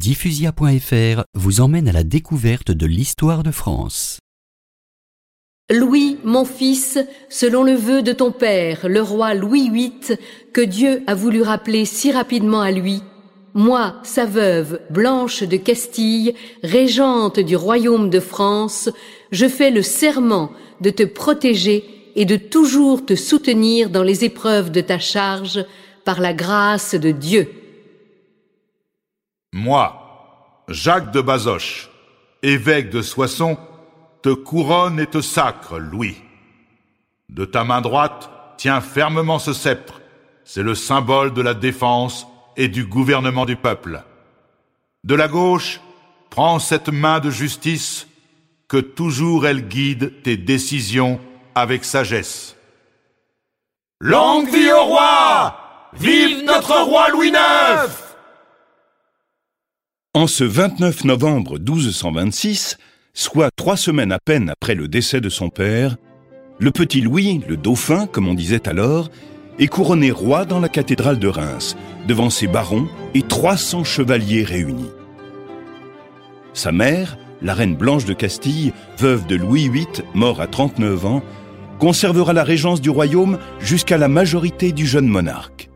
Diffusia.fr vous emmène à la découverte de l'histoire de France. Louis, mon fils, selon le vœu de ton père, le roi Louis VIII, que Dieu a voulu rappeler si rapidement à lui, moi, sa veuve, Blanche de Castille, régente du royaume de France, je fais le serment de te protéger et de toujours te soutenir dans les épreuves de ta charge, par la grâce de Dieu. Moi, Jacques de Bazoche, évêque de Soissons, te couronne et te sacre, Louis. De ta main droite, tiens fermement ce sceptre. C'est le symbole de la défense et du gouvernement du peuple. De la gauche, prends cette main de justice, que toujours elle guide tes décisions avec sagesse. Longue vie au roi Vive notre roi Louis IX En ce 29 novembre 1226, soit trois semaines à peine après le décès de son père, le petit Louis, le dauphin, comme on disait alors, est couronné roi dans la cathédrale de Reims, devant ses barons et 300 chevaliers réunis. Sa mère, la reine Blanche de Castille, veuve de Louis VIII, mort à 39 ans, conservera la régence du royaume jusqu'à la majorité du jeune monarque.